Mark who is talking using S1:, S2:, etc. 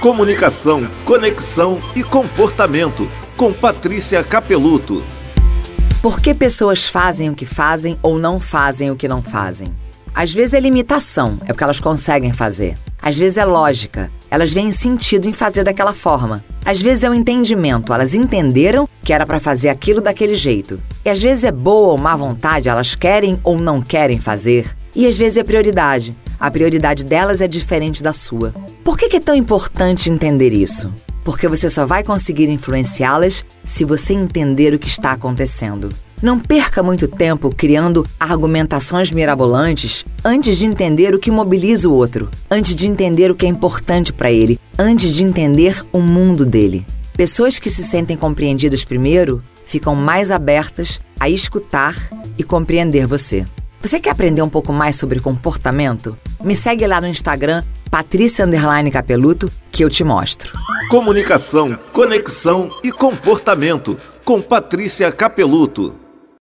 S1: Comunicação, conexão e comportamento. Com Patrícia Capeluto.
S2: Por que pessoas fazem o que fazem ou não fazem o que não fazem? Às vezes é limitação, é o que elas conseguem fazer. Às vezes é lógica, elas veem sentido em fazer daquela forma. Às vezes é o um entendimento, elas entenderam que era para fazer aquilo daquele jeito. E às vezes é boa ou má vontade, elas querem ou não querem fazer. E às vezes é prioridade. A prioridade delas é diferente da sua. Por que é tão importante entender isso? Porque você só vai conseguir influenciá-las se você entender o que está acontecendo. Não perca muito tempo criando argumentações mirabolantes antes de entender o que mobiliza o outro, antes de entender o que é importante para ele, antes de entender o mundo dele. Pessoas que se sentem compreendidas primeiro ficam mais abertas a escutar e compreender você. Você quer aprender um pouco mais sobre comportamento? Me segue lá no Instagram, Patrícia Capeluto, que eu te mostro.
S1: Comunicação, conexão e comportamento com Patrícia Capeluto.